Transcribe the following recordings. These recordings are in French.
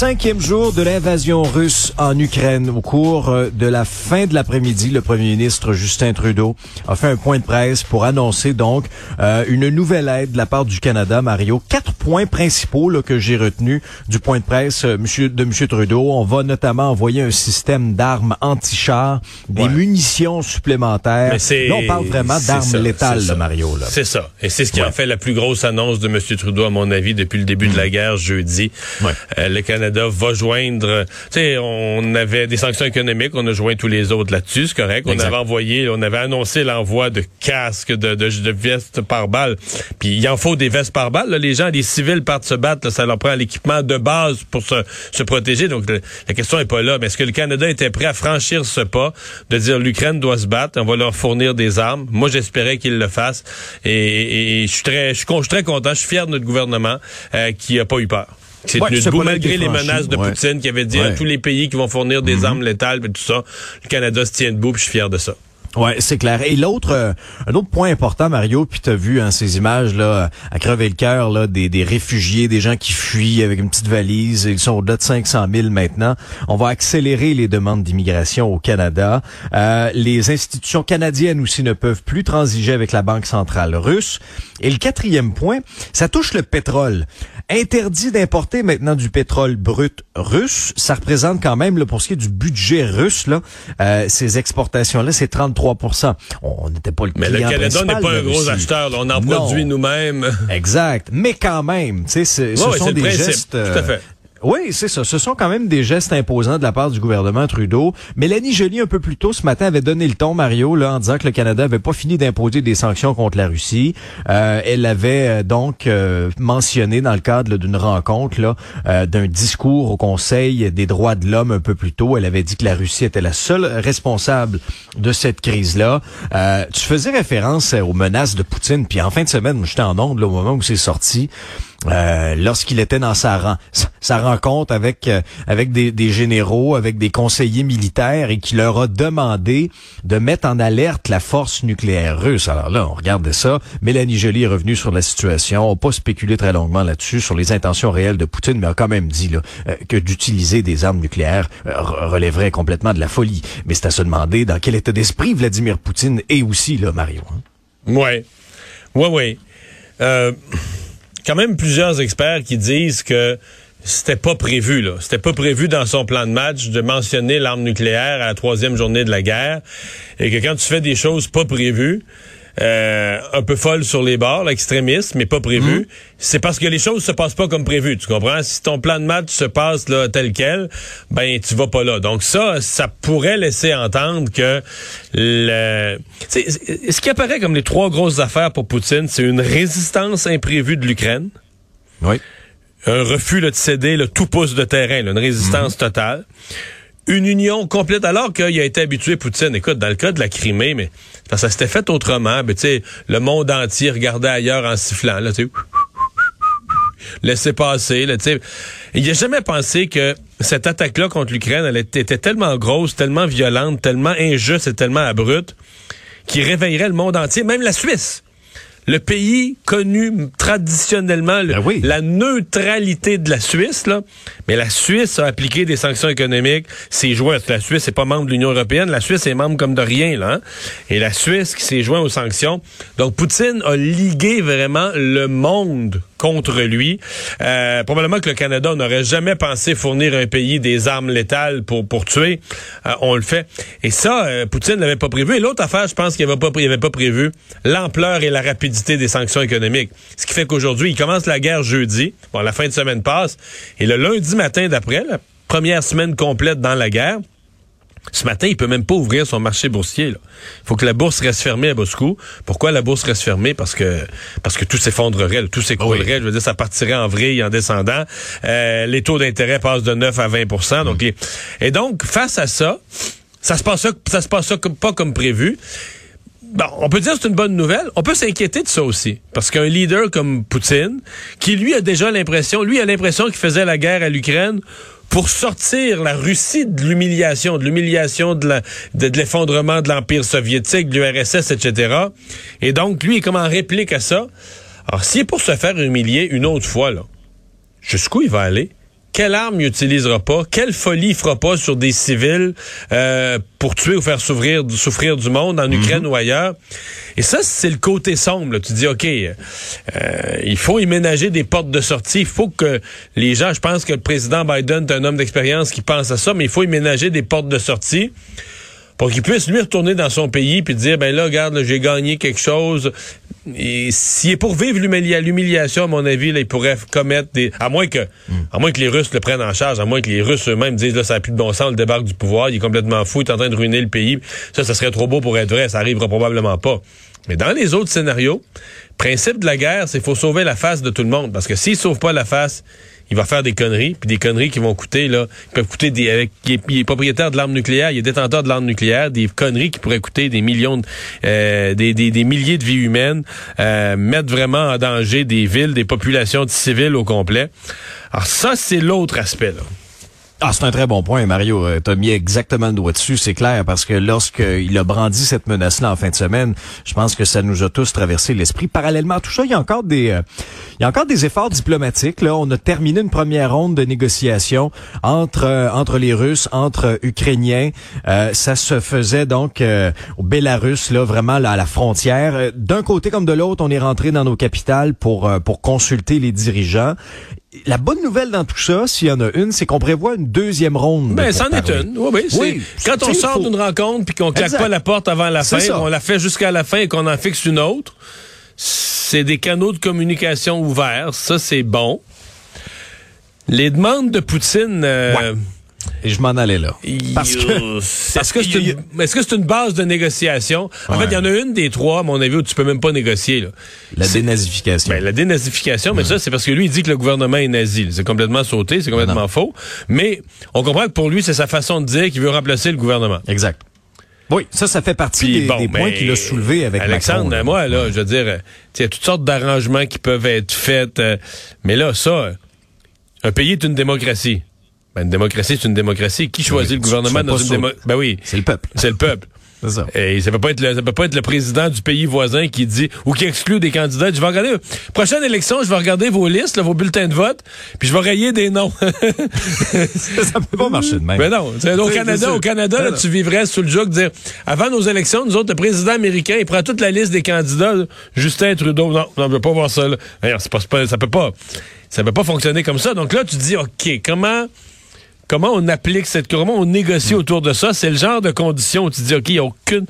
Cinquième jour de l'invasion russe en Ukraine. Au cours euh, de la fin de l'après-midi, le premier ministre Justin Trudeau a fait un point de presse pour annoncer donc euh, une nouvelle aide de la part du Canada. Mario, quatre points principaux là, que j'ai retenus du point de presse euh, monsieur, de M. Trudeau. On va notamment envoyer un système d'armes anti-chars, des Ouais. munitions supplémentaires. Mais Là, on parle vraiment d'armes létales, là, Mario. Là. C'est ça. Et c'est ce qui Ouais. a fait la plus grosse annonce de M. Trudeau, à mon avis, depuis le début de la guerre jeudi. Ouais. Euh, le Canada va joindre... Tu sais, on avait des sanctions économiques, on a joint tous les autres là-dessus, c'est correct. On Exact. avait envoyé, on avait annoncé l'envoi de casques, de, de, de vestes par balle. Puis il en faut des vestes par balle. là. Les gens, les civils partent se battre, là, ça leur prend l'équipement de base pour se, se protéger. Donc le- la question est pas là. Mais est-ce que le Canada était prêt à franchir ce pas, de dire l'Ukraine doit se battre, on va leur fournir des armes? Moi, j'espérais qu'il le fasse. Et, et- et je suis très, je suis con- je suis très content, je suis fier de notre gouvernement euh, qui a pas eu peur. C'est Ouais, debout malgré les menaces de Ouais. Poutine qui avait dit à tous les pays qui vont fournir des armes létales et tout ça. Le Canada se tient debout, puis je suis fier de ça. Ouais, c'est clair. Et l'autre, euh, un autre point important, Mario, puis t'as vu hein, ces images là à crever le cœur là des, des réfugiés, des gens qui fuient avec une petite valise. Ils sont au-delà de 500 000 maintenant. On va accélérer les demandes d'immigration au Canada. Euh, les institutions canadiennes aussi ne peuvent plus transiger avec la Banque centrale russe. Et le quatrième point, ça touche le pétrole. Interdit d'importer maintenant du pétrole brut russe. Ça représente quand même, là, pour ce qui est du budget russe, là, euh, ces exportations-là, c'est 33% On n'était pas le Mais le Canada n'est pas un gros Russie. acheteur. là. On en Non. produit nous-mêmes. Exact. Mais quand même, tu sais, ce Ouais, ouais, sont des gestes... Tout à euh, fait. Oui, c'est ça. Ce sont quand même des gestes imposants de la part du gouvernement Trudeau. Mélanie Joly, un peu plus tôt ce matin, avait donné le ton, Mario, là, en disant que le Canada avait pas fini d'imposer des sanctions contre la Russie. Euh, elle avait euh, donc euh, mentionné dans le cadre d'une rencontre, là, euh, d'un discours au Conseil des droits de l'homme un peu plus tôt, elle avait dit que la Russie était la seule responsable de cette crise-là. Euh, tu faisais référence aux menaces de Poutine, puis en fin de semaine, j'étais en onde là, au moment où c'est sorti. Euh, lorsqu'il était dans sa, sa rencontre avec euh, avec des, des généraux, avec des conseillers militaires et qui leur a demandé de mettre en alerte la force nucléaire russe. Alors là, on regardait ça. Mélanie Joly est revenue sur la situation. On n'a pas spéculé très longuement là-dessus sur les intentions réelles de Poutine, mais a quand même dit là, euh, que d'utiliser des armes nucléaires euh, re- relèverait complètement de la folie. Mais c'est à se demander dans quel état d'esprit Vladimir Poutine est aussi là, Mario. hein. Ouais. Ouais, ouais. Euh, quand même plusieurs experts qui disent que c'était pas prévu, là. C'était pas prévu dans son plan de match de mentionner l'arme nucléaire à la troisième journée de la guerre. Et que quand tu fais des choses pas prévues, euh, un peu folles sur les bords, l'extrémisme, mais pas prévu, c'est parce que les choses se passent pas comme prévu. Tu comprends? Si ton plan de match se passe là tel quel, ben tu vas pas là. Donc ça, ça pourrait laisser entendre que le, ce qui apparaît comme les trois grosses affaires pour Poutine, c'est une résistance imprévue de l'Ukraine Oui. un refus là, de céder le tout pouce de terrain, là, une résistance totale. Une union complète, alors qu'il a été habitué, Poutine, écoute, dans le cas de la Crimée, mais ça s'était fait autrement, ben, tu sais, le monde entier regardait ailleurs en sifflant, là, tu passer, là, tu sais. Il n'a jamais pensé que cette attaque-là contre l'Ukraine, elle était, était tellement grosse, tellement violente, tellement injuste et tellement abrupte, qui réveillerait le monde entier, même la Suisse. Le pays connu traditionnellement le- Ben oui. la neutralité de la Suisse, là. Mais la Suisse a appliqué des sanctions économiques. C'est joint. La Suisse n'est pas membre de l'Union européenne. La Suisse est membre comme de rien, là. hein. Et la Suisse qui s'est joint aux sanctions. Donc, Poutine a ligué vraiment le monde contre lui. Euh, probablement que le Canada n'aurait jamais pensé fournir un pays des armes létales pour, pour tuer. Euh, on le fait. Et ça, euh, Poutine l'avait pas prévu. Et l'autre affaire, je pense qu'il n'avait pas, avait pas prévu, l'ampleur et la rapidité des sanctions économiques. Ce qui fait qu'aujourd'hui, il commence la guerre jeudi. Bon, la fin de semaine passe. Et le lundi matin d'après, la première semaine complète dans la guerre, ce matin, il peut même pas ouvrir son marché boursier. Il faut que la bourse reste fermée à Moscou. Pourquoi la bourse reste fermée? Parce que parce que tout s'effondrerait, tout s'écroulerait. Je veux dire, ça partirait en vrille en descendant. Euh, les taux d'intérêt passent de 9 à 20% donc les- Et donc, face à ça, ça se passe, ça se passe comme- pas comme prévu. bon, on peut dire que c'est une bonne nouvelle. On peut s'inquiéter de ça aussi. Parce qu'un leader comme Poutine, qui lui a déjà l'impression, lui a l'impression qu'il faisait la guerre à l'Ukraine pour sortir la Russie de l'humiliation, de l'humiliation de l'effondrement de, l'Empire soviétique, de l'URSS, etc. Et donc, lui comme en réplique à ça. Alors, s'il est pour se faire humilier une autre fois, là, jusqu'où il va aller? Quelle arme il utilisera pas, quelle folie il fera pas sur des civils euh, pour tuer ou faire souffrir, souffrir du monde en Ukraine mhm. ou ailleurs? Et ça, c'est le côté sombre. Tu dis, OK, euh, il faut y ménager des portes de sortie. Il faut que les gens, je pense que le président Biden est un homme d'expérience qui pense à ça, mais il faut y ménager des portes de sortie pour qu'il puisse lui retourner dans son pays puis dire ben là regarde j'ai gagné quelque chose s'il est pour vivre l'humiliation à mon avis là, il pourrait commettre des à moins que à moins que les Russes le prennent en charge à moins que les Russes eux-mêmes disent là ça n'a plus de bon sens le débarque du pouvoir il est complètement fou il est en train de ruiner le pays. Ça ça serait trop beau pour être vrai ça arrivera probablement pas. Mais dans les autres scénarios principe de la guerre c'est faut sauver la face de tout le monde. Parce que s'il sauve pas la face il va faire des conneries, puis des conneries qui vont coûter, là, qui peuvent coûter des, avec, il est, propriétaire de l'arme nucléaire, il est détenteur de l'arme nucléaire, des conneries qui pourraient coûter des millions, euh, des, des, des, milliers de vies humaines, euh, mettre vraiment en danger des villes, des populations de civils au complet. Alors ça, c'est l'autre aspect, là. Ah, c'est un très bon point, Mario. Euh, tu as mis exactement le doigt dessus, c'est clair, parce que lorsqu'il a brandi cette menace-là en fin de semaine, je pense que ça nous a tous traversé l'esprit. Parallèlement à tout ça, il y a encore des euh, il y a encore des efforts diplomatiques. Là, on a terminé une première ronde de négociations entre euh, entre les Russes, entre Ukrainiens. ça se faisait donc au Bélarus, là, vraiment à la frontière. D'un côté comme de l'autre, on est rentré dans nos capitales pour pour consulter les dirigeants la bonne nouvelle dans tout ça, s'il y en a une, c'est qu'on prévoit une deuxième ronde. Ben, c'en est une. Oui, oui. quand on sort d'une rencontre puis qu'on claque pas la porte avant la fin, on la fait jusqu'à la fin et qu'on en fixe une autre, c'est des canaux de communication ouverts. Ça, c'est bon. Les demandes de Poutine... Euh, et je m'en allais là. Parce que est-ce que c'est une, est-ce que c'est une base de négociation? En fait, il y en a une des trois, à mon avis, où tu peux même pas négocier. Là. La dénazification. Ben, la dénazification, mais ça, c'est parce que lui, il dit que le gouvernement est nazi. C'est complètement sauté, c'est complètement faux. Mais on comprend que pour lui, c'est sa façon de dire qu'il veut remplacer le gouvernement. Exact. Oui, ça, ça fait partie des, points qu'il a soulevés avec Alexandre, Macron, moi, là, je veux dire, il y a toutes sortes d'arrangements qui peuvent être faits. Euh, mais là, ça, un pays est une démocratie. Ben, une démocratie, c'est une démocratie. Qui choisit le gouvernement dans une démocratie? Ben oui. C'est le peuple. C'est le peuple. Ça. Et ça peut pas être le, ça peut pas être le président du pays voisin qui dit ou qui exclut des candidats. Je vais regarder prochaine élection, je vais regarder vos listes, vos bulletins de vote, puis je vais rayer des noms. ça peut pas marcher de même. Mais non, au Canada, au Canada, là, tu vivrais sous le joug de dire avant nos élections, nous autres, le président américain, il prend toute la liste des candidats. Justin Trudeau, non, on veut pas voir ça. Là. C'est pas, ça peut pas, ça peut pas fonctionner comme ça. Donc là, tu dis, ok, comment comment on applique cette, comment on négocie autour de ça? C'est le genre de conditions où tu dis, OK, il n'y a aucune,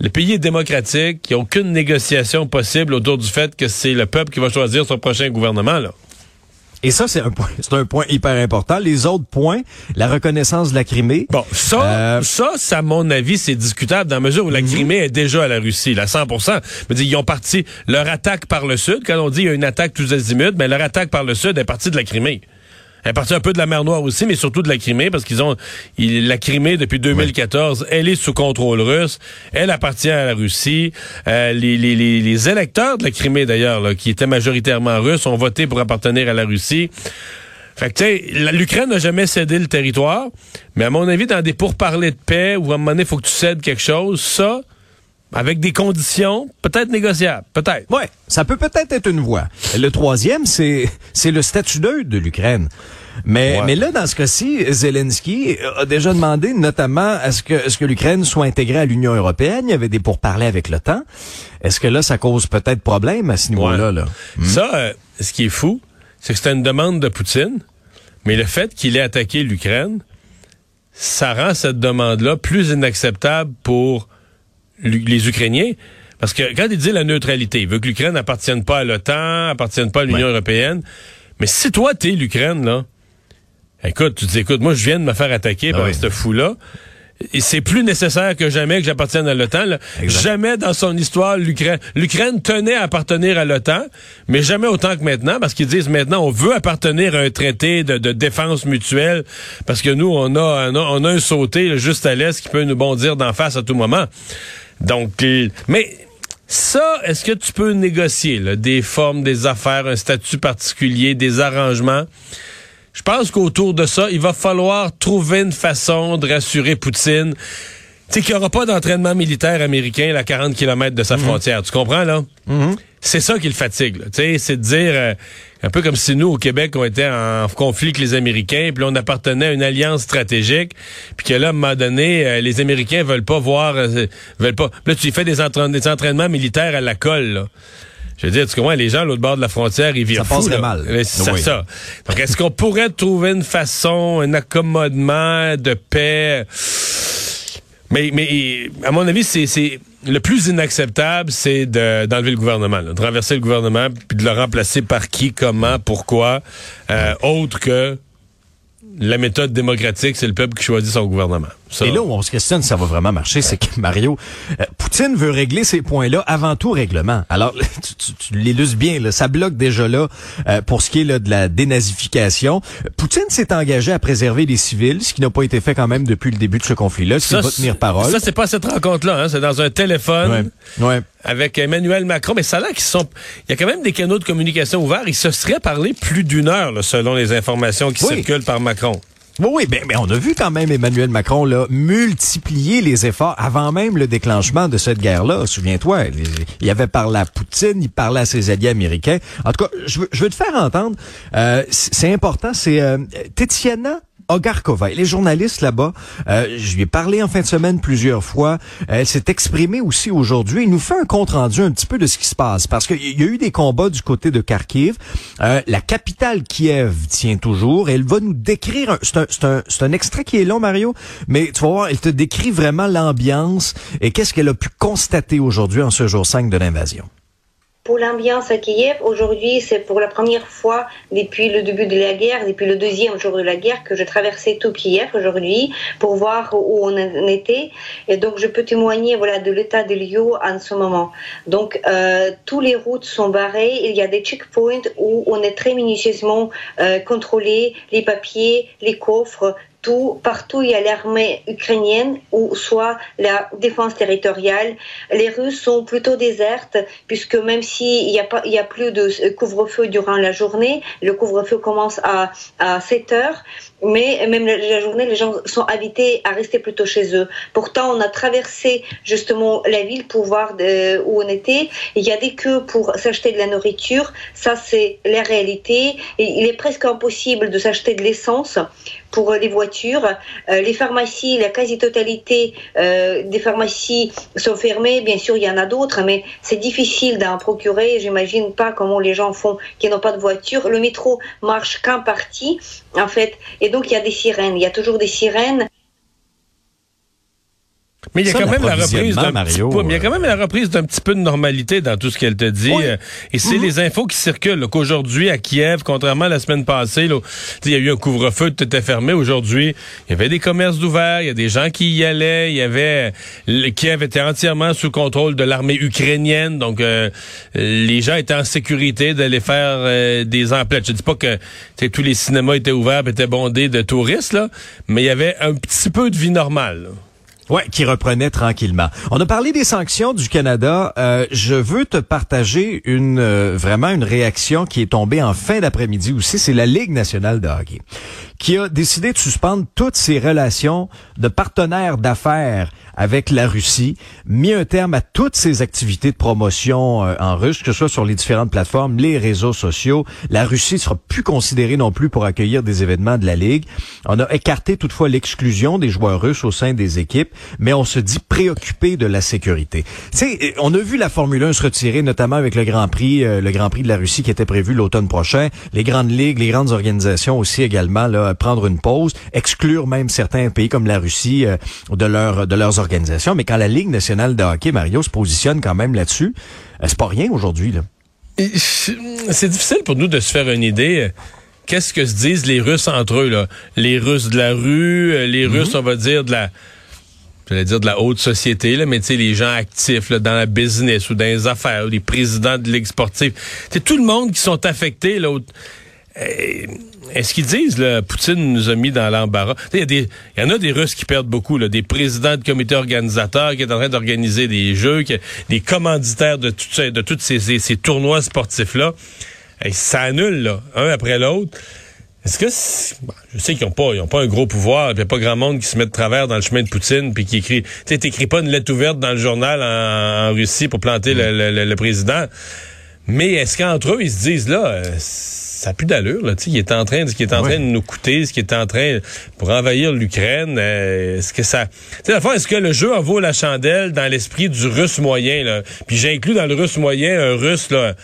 le pays est démocratique, il n'y a aucune négociation possible autour du fait que c'est le peuple qui va choisir son prochain gouvernement, là. Et ça, c'est un point, c'est un point hyper important. Les autres points, la reconnaissance de la Crimée. Bon, ça, euh, ça, ça, à mon avis, c'est discutable dans la mesure où la mhm. Crimée est déjà à la Russie, là, 100 Je dire, ils ont parti leur attaque par le sud. Quand on dit il y a une attaque tous azimuts, mais leur attaque par le sud est partie de la Crimée. Elle est partie un peu de la mer Noire aussi, mais surtout de la Crimée, parce qu'ils ont la Crimée depuis 2014, elle est sous contrôle russe, elle appartient à la Russie. Euh, les, les, les, électeurs de la Crimée d'ailleurs, qui étaient majoritairement russes, ont voté pour appartenir à la Russie. Fait que tu sais, l'Ukraine n'a jamais cédé le territoire, mais à mon avis, dans des pourparlers de paix où à un moment donné, il faut que tu cèdes quelque chose, ça, avec des conditions peut-être négociables, peut-être. Ouais, ça peut peut-être être une voie. Le troisième, c'est c'est le statut 2 de l'Ukraine. Mais, mais là, dans ce cas-ci, Zelensky a déjà demandé notamment à ce que, ce que l'Ukraine soit intégrée à l'Union européenne. Il y avait des pourparlers avec l'OTAN. Est-ce que là, ça cause peut-être problème à ce niveau-là? Là? Hmm? Ça, euh, ce qui est fou, c'est que c'était une demande de Poutine, mais le fait qu'il ait attaqué l'Ukraine, ça rend cette demande-là plus inacceptable pour les Ukrainiens. Parce que quand il dit la neutralité, il veut que l'Ukraine n'appartienne pas à l'OTAN, appartienne pas à l'Union européenne. Mais si toi, t'es l'Ukraine, là, écoute, tu dis, écoute, moi, je viens de me faire attaquer par ce fou-là. Et c'est plus nécessaire que jamais que j'appartienne à l'OTAN. Jamais dans son histoire, l'Ukraine, l'Ukraine tenait à appartenir à l'OTAN, mais jamais autant que maintenant, parce qu'ils disent maintenant, on veut appartenir à un traité de, défense mutuelle, parce que nous, on a, on a, un sauté juste à l'est qui peut nous bondir d'en face à tout moment. Donc, mais ça, est-ce que tu peux négocier là, des formes, des affaires, un statut particulier, des arrangements? Je pense qu'autour de ça, il va falloir trouver une façon de rassurer Poutine. Tu sais qu'il n'y aura pas d'entraînement militaire américain à 40 km de sa mhm. frontière. Tu comprends, là? Mhm. C'est ça qui le fatigue. Tu sais, c'est de dire... Euh, un peu comme si nous, au Québec, on était en conflit avec les Américains, puis on appartenait à une alliance stratégique, puis que là, à un moment donné, euh, les Américains veulent pas voir, euh, veulent pas. Là, tu fais des, entraînements militaires à la colle, là. Je veux dire, tu comprends, les gens à l'autre bord de la frontière, ils vivent Ça mal. C'est ça. Donc, est-ce qu'on pourrait trouver une façon, un accommodement de paix? Mais, mais à mon avis, c'est le plus inacceptable, c'est d'enlever le gouvernement, de renverser le gouvernement, puis de le remplacer par qui, comment, pourquoi, euh, autre que la méthode démocratique, c'est le peuple qui choisit son gouvernement. Et là où on se questionne si ça va vraiment marcher, c'est que Mario, euh, Poutine veut régler ces points-là avant tout règlement. Alors, tu, tu, l'illustres bien, là, ça bloque déjà là euh, pour ce qui est là, de la dénazification. Poutine s'est engagé à préserver les civils, ce qui n'a pas été fait quand même depuis le début de ce conflit-là. Ça, va tenir parole. Ça, c'est pas cette rencontre-là, hein, c'est dans un téléphone. Ouais. Avec Emmanuel Macron, mais ça a l'air qu'ils sont. Il y a quand même des canaux de communication ouverts. Il se serait parlé plus d'une heure, selon les informations qui circulent par Macron. Oui, oui, mais on a vu quand même Emmanuel Macron là, multiplier les efforts avant même le déclenchement de cette guerre-là. Souviens-toi, il avait parlé à Poutine, il parlait à ses alliés américains. En tout cas, je veux, te faire entendre. Euh, c'est important, c'est euh, Ogarkova. Elle est journaliste là-bas. Euh, je lui ai parlé en fin de semaine plusieurs fois. Elle s'est exprimée aussi aujourd'hui. Il nous fait un compte-rendu un petit peu de ce qui se passe. Parce qu'il y a eu des combats du côté de Kharkiv. Euh, la capitale Kiev tient toujours. elle va nous décrire... C'est un, un, un extrait qui est long, Mario, mais tu vas voir, elle te décrit vraiment l'ambiance et qu'est-ce qu'elle a pu constater aujourd'hui en ce jour 5 de l'invasion. Pour l'ambiance à Kiev, aujourd'hui, c'est pour la première fois depuis le début de la guerre, depuis le deuxième jour de la guerre, que je traversais tout Kiev aujourd'hui pour voir où on était. Et donc, je peux témoigner voilà, de l'état des lieux en ce moment. Donc, euh, toutes les routes sont barrées. Il y a des checkpoints où on est très minutieusement euh, contrôlé, les papiers, les coffres, tout, partout il y a l'armée ukrainienne ou soit la défense territoriale. Les rues sont plutôt désertes puisque même s'il n'y a pas, il y a plus de couvre-feu durant la journée, le couvre-feu commence à, à 7 heures, mais même la journée, les gens sont invités à rester plutôt chez eux. Pourtant, on a traversé justement la ville pour voir où on était. Il y a des queues pour s'acheter de la nourriture. Ça, c'est la réalité. Il est presque impossible de s'acheter de l'essence pour les voitures. Euh, les pharmacies, la quasi-totalité euh, des pharmacies sont fermées. Bien sûr, il y en a d'autres, mais c'est difficile d'en procurer. J'imagine pas comment les gens font qui n'ont pas de voiture. Le métro marche qu'en partie, en fait. Et donc, il y a des sirènes. Il y a toujours des sirènes. Mais il y a quand même la reprise d'un petit peu, il y a quand même la reprise d'un petit peu de normalité dans tout ce qu'elle te dit. Euh, et c'est mhm. les infos qui circulent qu'aujourd'hui à Kiev, contrairement à la semaine passée, il y a eu un couvre-feu, tout était fermé. Aujourd'hui, il y avait des commerces d'ouvert, il y a des gens qui y allaient, il y avait le Kiev était entièrement sous contrôle de l'armée ukrainienne, donc euh, les gens étaient en sécurité d'aller faire euh, des emplettes. Je dis pas que tous les cinémas étaient ouverts, étaient bondés de touristes là, mais il y avait un petit peu de vie normale. Ouais, qui reprenait tranquillement. On a parlé des sanctions du Canada. Euh, je veux te partager une euh, vraiment une réaction qui est tombée en fin d'après-midi aussi. C'est la Ligue nationale de hockey qui a décidé de suspendre toutes ses relations de partenaires d'affaires avec la Russie, mis un terme à toutes ses activités de promotion euh, en russe, que ce soit sur les différentes plateformes, les réseaux sociaux. La Russie sera plus considérée non plus pour accueillir des événements de la Ligue. On a écarté toutefois l'exclusion des joueurs russes au sein des équipes, mais on se dit préoccupé de la sécurité. Tu on a vu la Formule 1 se retirer, notamment avec le Grand Prix, euh, le Grand Prix de la Russie qui était prévu l'automne prochain. Les grandes ligues, les grandes organisations aussi également là, prendre une pause, exclure même certains pays comme la Russie euh, de, leur, de leurs organisations. Mais quand la Ligue nationale de hockey, Mario, se positionne quand même là-dessus, euh, c'est pas rien aujourd'hui. Là. C'est difficile pour nous de se faire une idée. Euh, qu'est-ce que se disent les Russes entre eux, là? Les Russes de la rue, les mhm. Russes, on va dire, de la j'allais dire de la haute société, là, mais tu sais, les gens actifs là, dans la business ou dans les affaires, les présidents de ligues sportives. C'est tout le monde qui sont affectés là, Eh, est-ce qu'ils disent, là, Poutine nous a mis dans l'embarras? Il y, y, en a des Russes qui perdent beaucoup, là, des présidents de comités organisateurs qui sont en train d'organiser des jeux, des commanditaires de, tout, de tous ces, ces, tournois sportifs-là. Et ça annule, là, un après l'autre. Est-ce que je sais qu'ils n'ont pas, ils ont pas un gros pouvoir, il n'y a pas grand monde qui se met de travers dans le chemin de Poutine puis qui écrit, tu sais, t'écris pas une lettre ouverte dans le journal en, Russie pour planter le, le, le, président. Mais est-ce qu'entre eux ils se disent là, euh, ça n'a plus d'allure là, tu il est en train, ce qui est en train de nous coûter, ce qui est en train pour envahir l'Ukraine, euh, est-ce que ça, tu sais, est-ce que le jeu en vaut la chandelle dans l'esprit du Russe moyen là, puis j'inclus dans le Russe moyen un Russe là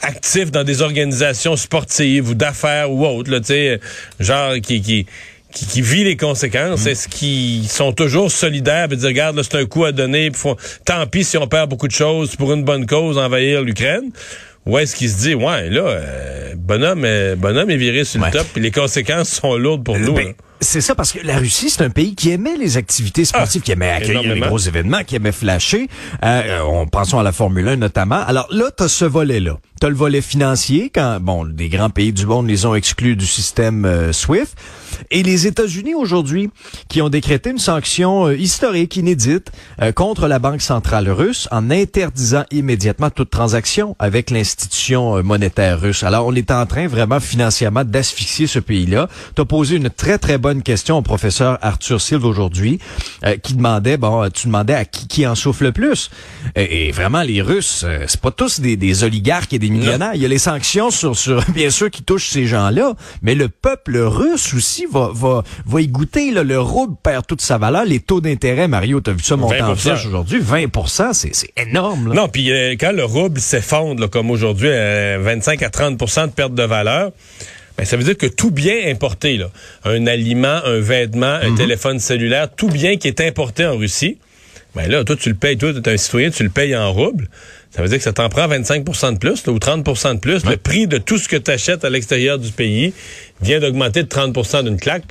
actifs dans des organisations sportives ou d'affaires ou autres, là, genre qui, qui, qui, vit les conséquences, mm. est-ce qu'ils sont toujours solidaires et dire, regarde, c'est un coup à donner, tant pis si on perd beaucoup de choses pour une bonne cause, envahir l'Ukraine? Ou est-ce qu'il se dit, ouais, là, euh, bonhomme, euh, bonhomme est viré sur le top, et les conséquences sont lourdes pour nous. Ben, c'est ça, parce que la Russie, c'est un pays qui aimait les activités sportives, qui aimait accueillir les gros événements, qui aimait flasher. Euh, on pensons à la Formule 1 notamment. Alors là, tu as ce volet-là. Tu as le volet financier, quand, bon, des grands pays du monde les ont exclus du système SWIFT. Et les États-Unis aujourd'hui, qui ont décrété une sanction euh, historique, inédite, euh, contre la Banque centrale russe en interdisant immédiatement toute transaction avec l'institution euh, monétaire russe. Alors, on est en train vraiment financièrement d'asphyxier ce pays-là. Tu as posé une très, très bonne question au professeur Arthur Silve aujourd'hui, qui demandait, bon, tu demandais à qui, qui en souffle le plus. Et, vraiment, les Russes, c'est pas tous des, des, oligarques et des millionnaires. Il y a les sanctions sur, sur, bien sûr, qui touchent ces gens-là, mais le peuple russe aussi va, va, va y goûter. Là. Le rouble perd toute sa valeur. Les taux d'intérêt, Mario, tu as vu ça monter en flèche aujourd'hui? 20% c'est énorme. Là. Non, puis euh, quand le rouble s'effondre, comme aujourd'hui, 25 à 30% de perte de valeur, ben, ça veut dire que tout bien importé, là, un aliment, un vêtement, un mhm. téléphone cellulaire, tout bien qui est importé en Russie, ben là, toi, tu le payes, toi, tu es un citoyen, tu le payes en rouble. Ça veut dire que ça t'en prend 25% de plus ou 30% de plus. Le prix de tout ce que tu achètes à l'extérieur du pays vient d'augmenter de 30% d'une claque.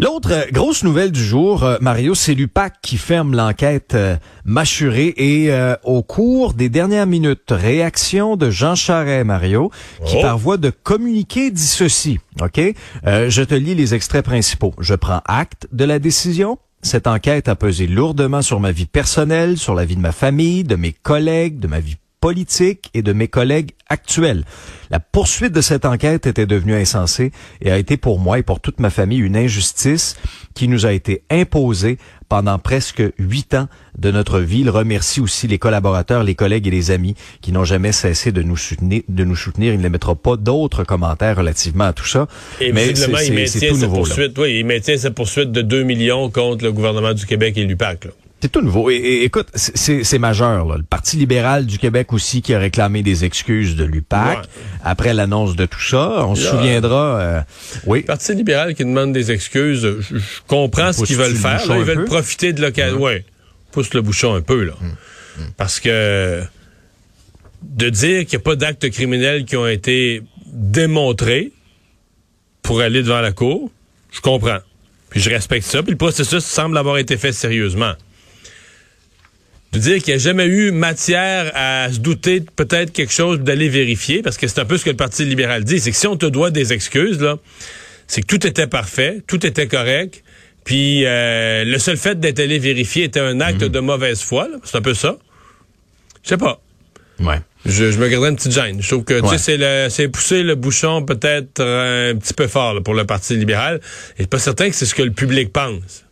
L'autre euh, grosse nouvelle du jour, euh, Mario, c'est l'UPAC qui ferme l'enquête euh, mâchurée et au cours des dernières minutes, réaction de Jean Charest, Mario, qui oh. par voie de communiqué dit ceci. Ok, je te lis les extraits principaux. Je prends acte de la décision. Cette enquête a pesé lourdement sur ma vie personnelle, sur la vie de ma famille, de mes collègues, de ma vie politique et de mes collègues actuels. La poursuite de cette enquête était devenue insensée et a été pour moi et pour toute ma famille une injustice qui nous a été imposée pendant presque huit ans de notre vie. Il remercie aussi les collaborateurs, les collègues et les amis qui n'ont jamais cessé de nous soutenir. De nous soutenir. Il ne mettra pas d'autres commentaires relativement à tout ça. Et mais il maintient, sa poursuite, oui, il maintient sa poursuite de 2 millions contre le gouvernement du Québec et l'UPAC. C'est tout nouveau. Et, écoute, c'est majeur. Là. Le Parti libéral du Québec aussi qui a réclamé des excuses de l'UPAC après l'annonce de tout ça. On se souviendra. Euh, oui. Le Parti libéral qui demande des excuses, je, comprends ce qu'ils veulent faire. ils veulent profiter de l'occasion. Oui. Pousse le bouchon un peu là, hum, hum. parce que de dire qu'il n'y a pas d'actes criminels qui ont été démontrés pour aller devant la cour, je comprends. Puis je respecte ça. Puis le processus semble avoir été fait sérieusement de dire qu'il n'y a jamais eu matière à se douter de peut-être quelque chose d'aller vérifier, parce que c'est un peu ce que le Parti libéral dit, c'est que si on te doit des excuses, là, c'est que tout était parfait, tout était correct, puis euh, le seul fait d'être allé vérifier était un acte mhm. de mauvaise foi, c'est un peu ça. Je sais pas. Ouais. Je, me garderais une petite gêne. Je trouve que c'est pousser le bouchon peut-être un petit peu fort pour le Parti libéral. Et pas certain que c'est ce que le public pense.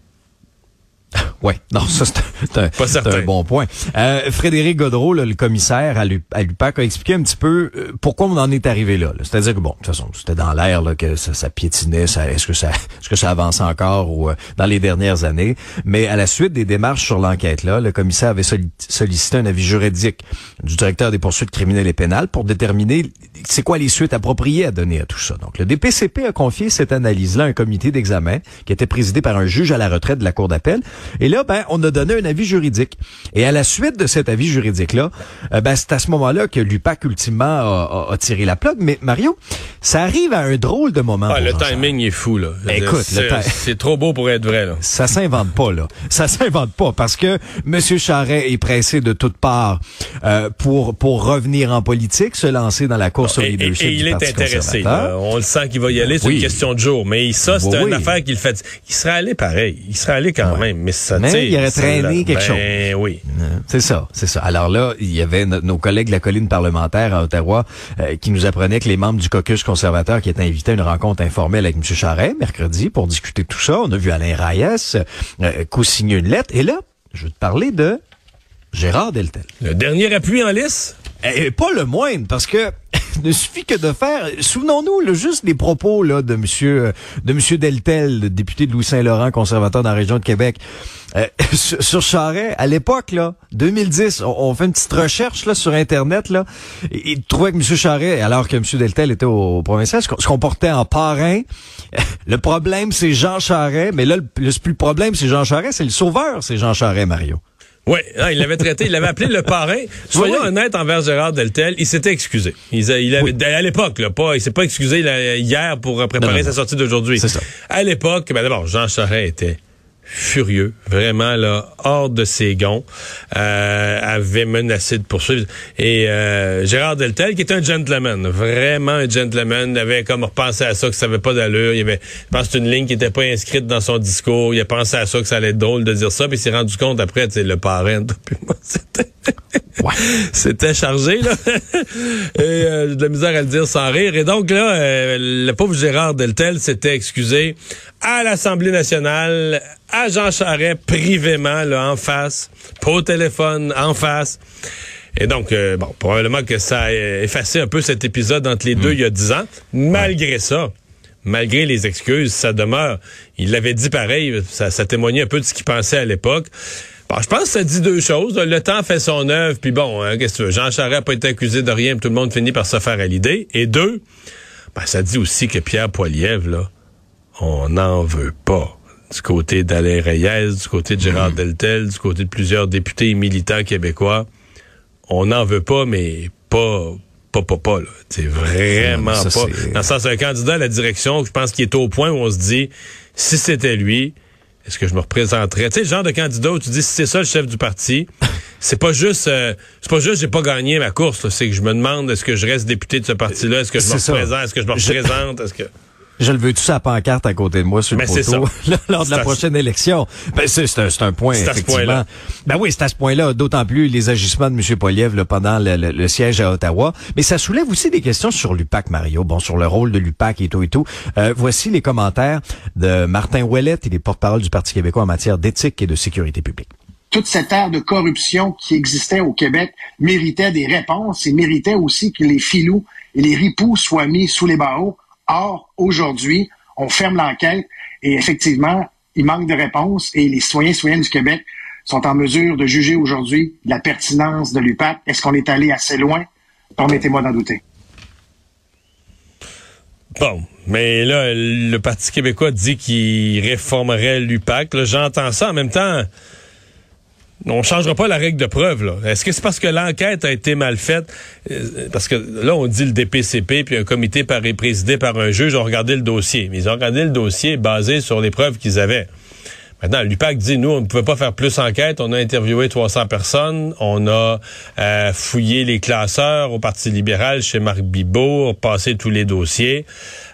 Oui, non, ça c'est un, un, bon point. Euh, Frédéric Godreau, le commissaire à l'UPAC, a expliqué un petit peu euh, pourquoi on en est arrivé là. C'est-à-dire que bon, de toute façon, c'était dans l'air que ça, ça, piétinait, est-ce que ça est-ce que ça avance encore ou euh, dans les dernières années. Mais à la suite des démarches sur l'enquête là, le commissaire avait sollicité un avis juridique du directeur des poursuites criminelles et pénales pour déterminer c'est quoi les suites appropriées à donner à tout ça? Donc le DPCP a confié cette analyse-là à un comité d'examen qui était présidé par un juge à la retraite de la Cour d'appel Et là, ben, on a donné un avis juridique. Et à la suite de cet avis juridique-là, euh, ben, c'est à ce moment-là que l'UPAC, ultimement, a, a, tiré la plug. Mais Mario, ça arrive à un drôle de moment. Ah, le timing est fou, là. Écoute, c'est trop beau pour être vrai, là. Ça s'invente pas, là. Ça s'invente pas parce que M. Charret est pressé de toutes parts euh, pour pour revenir en politique, se lancer dans la course et, et il est intéressé. On le sent qu'il va y aller. C'est une question de jour. Mais ça, c'est une affaire qu'il fait. Il serait allé pareil. Il serait allé quand même. Mais ça, mais il aurait traîné quelque ben, chose. oui. C'est ça, c'est ça. Alors là, il y avait nos collègues de la colline parlementaire à Ottawa euh, qui nous apprenaient que les membres du caucus conservateur qui étaient invités à une rencontre informelle avec M. Charret mercredi pour discuter de tout ça. On a vu Alain Reyes euh, co-signer une lettre. Et là, je veux te parler de Gérard Deltel. Le dernier appui en lice? Et pas le moindre, parce que ne suffit que de faire. Souvenons-nous juste les propos là de Monsieur de Monsieur Deltel, le député de Louis Saint-Laurent, conservateur dans la région de Québec, euh, sur, sur Charret à l'époque là, 2010. On, fait une petite recherche là sur internet là. Il trouvait que Monsieur Charret, alors que Monsieur Deltel était au, provincial, se comportait en parrain. Le problème c'est Jean Charret, mais là le, le plus problème c'est Jean Charret, c'est le sauveur, c'est Jean Charret, Mario. Oui, il l'avait traité, il l'avait appelé le parrain. Soyons honnêtes envers Gérard Deltel, il s'était excusé. Il, il avait, à l'époque, là, pas, il s'est pas excusé hier pour préparer sa sortie d'aujourd'hui. À l'époque, ben d'abord, Jean Charest était furieux, vraiment là, hors de ses gonds, euh, avait menacé de poursuivre. Et euh, Gérard Deltel, qui est un gentleman, vraiment un gentleman, avait comme repensé à ça que ça avait pas d'allure. Il avait, je pense, une ligne qui était pas inscrite dans son discours. Il a pensé à ça que ça allait être drôle de dire ça, puis il s'est rendu compte après, tu le parrain, puis moi, c'était C'était chargé, là. Et euh, de la misère à le dire sans rire. Et donc, là, euh, le pauvre Gérard Deltel s'était excusé à l'Assemblée nationale, à Jean Charest, privément, là, en face, pas au téléphone, en face. Et donc, euh, bon, probablement que ça a effacé un peu cet épisode entre les deux il y a dix ans. Malgré ça, malgré les excuses, ça demeure. Il l'avait dit pareil, ça, ça témoignait un peu de ce qu'il pensait à l'époque. Bon, je pense que ça dit deux choses. Le temps fait son œuvre, puis bon, hein, qu'est-ce que tu veux? Jean Charest n'a pas été accusé de rien, puis tout le monde finit par se faire à l'idée. Et deux, ben, ça dit aussi que Pierre Poilievre, là, on n'en veut pas. Du côté d'Alain Reyes, du côté de Gérard mm. Deltel, du côté de plusieurs députés et militants québécois, on n'en veut pas, mais pas pas, pas, pas, là. C'est vraiment pas. Dans le sens, un candidat à la direction, je pense qu'il est au point où on se dit, si c'était lui, est-ce que je me représenterais? Tu sais, le genre de candidat où tu dis, si c'est ça le chef du parti, c'est pas juste, euh, c'est pas juste, j'ai pas gagné ma course, c'est que je me demande, est-ce que je reste député de ce parti-là? Est-ce que je me représente? Est-ce que je me représente? Est-ce que... Je le veux tout ça à pancarte à côté de moi sur le poteau lors de la prochaine élection? Ben, c'est un, un, point, effectivement. ben oui, c'est à ce point-là, d'autant plus les agissements de M. Poliev pendant le, le, siège à Ottawa. Mais ça soulève aussi des questions sur l'UPAC, Mario. Bon, sur le rôle de l'UPAC et tout et tout. Euh, voici les commentaires de Martin Ouellet, il est porte-parole du Parti québécois en matière d'éthique et de sécurité publique toute cette ère de corruption qui existait au Québec méritait des réponses et méritait aussi que les filous et les ripoux soient mis sous les barreaux Or, aujourd'hui, on ferme l'enquête et effectivement, il manque de réponses et les citoyens et citoyennes du Québec sont en mesure de juger aujourd'hui la pertinence de l'UPAC. Est-ce qu'on est allé assez loin? Permettez-moi d'en douter. Bon, mais là, le Parti québécois dit qu'il réformerait l'UPAC. J'entends ça en même temps on changera pas la règle de preuve. Là. Est-ce que c'est parce que l'enquête a été mal faite? Euh, parce que là, on dit le DPCP, puis un comité par, présidé par un juge ont regardé le dossier. Mais ils ont regardé le dossier basé sur les preuves qu'ils avaient. Maintenant, l'UPAC dit, nous, on ne pouvait pas faire plus enquête. On a interviewé 300 personnes. On a euh, fouillé les classeurs au Parti libéral chez Marc Bibot, passé tous les dossiers.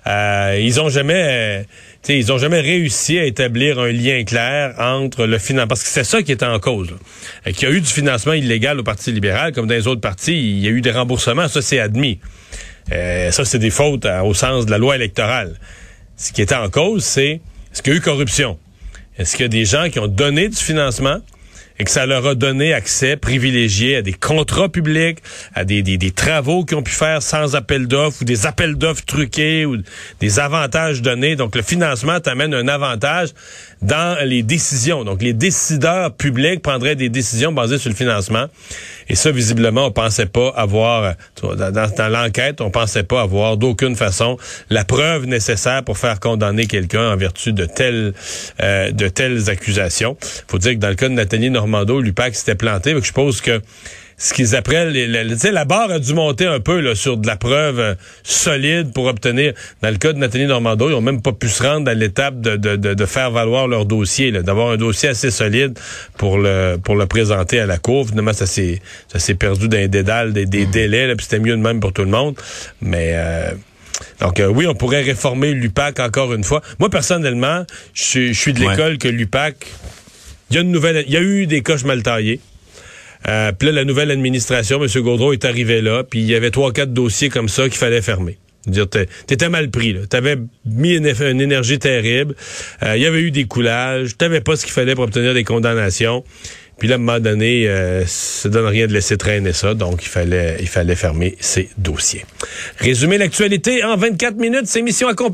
Euh, ils ont jamais ils ont jamais réussi à établir un lien clair entre le financement, parce que c'est ça qui était en cause. Euh, qu'il y a eu du financement illégal au Parti libéral, comme dans les autres partis, il y a eu des remboursements, ça c'est admis. Euh, ça c'est des fautes euh, au sens de la loi électorale. Ce qui était en cause, c'est est-ce qu'il y a eu corruption? Est-ce qu'il y a des gens qui ont donné du financement? Et que ça leur a donné accès privilégié à des contrats publics, à des, des, des travaux qu'ils ont pu faire sans appel d'offres ou des appels d'offres truqués ou des avantages donnés. Donc le financement t'amène un avantage dans les décisions. Donc les décideurs publics prendraient des décisions basées sur le financement. Et ça, visiblement, on pensait pas avoir, dans, l'enquête, on pensait pas avoir d'aucune façon la preuve nécessaire pour faire condamner quelqu'un en vertu de telles, euh, de telles accusations. Faut dire que dans le cas de Nathalie Normando, l'UPAC s'était planté, mais je suppose que ce qu'ils appellent, sais, la barre a dû monter un peu là, sur de la preuve euh, solide pour obtenir. Dans le cas de Nathalie Normando, ils ont même pas pu se rendre à l'étape de, de, de, faire valoir leur dossier, d'avoir un dossier assez solide pour le pour le présenter à la cour. Finalement, ça s'est ça s'est perdu dans les dédales, des, des mmh. délais, puis c'était mieux de même pour tout le monde. Mais euh, donc euh, oui, on pourrait réformer l'UPAC encore une fois. Moi, personnellement, je suis de l'école que l'UPAC, il y a une nouvelle, il y a eu des coches mal taillées. Euh, puis là, la nouvelle administration, M. Gaudreau est arrivé là, puis il y avait trois, quatre dossiers comme ça qu'il fallait fermer. Dire, t'étais mal pris, là. T'avais mis une, énergie terrible. Euh, il y avait eu des coulages. T'avais pas ce qu'il fallait pour obtenir des condamnations. Puis là, à un moment donné, euh, ça donne rien de laisser traîner ça. Donc, il fallait, il fallait fermer ces dossiers. Résumer l'actualité en 24 minutes, c'est mission accomplie.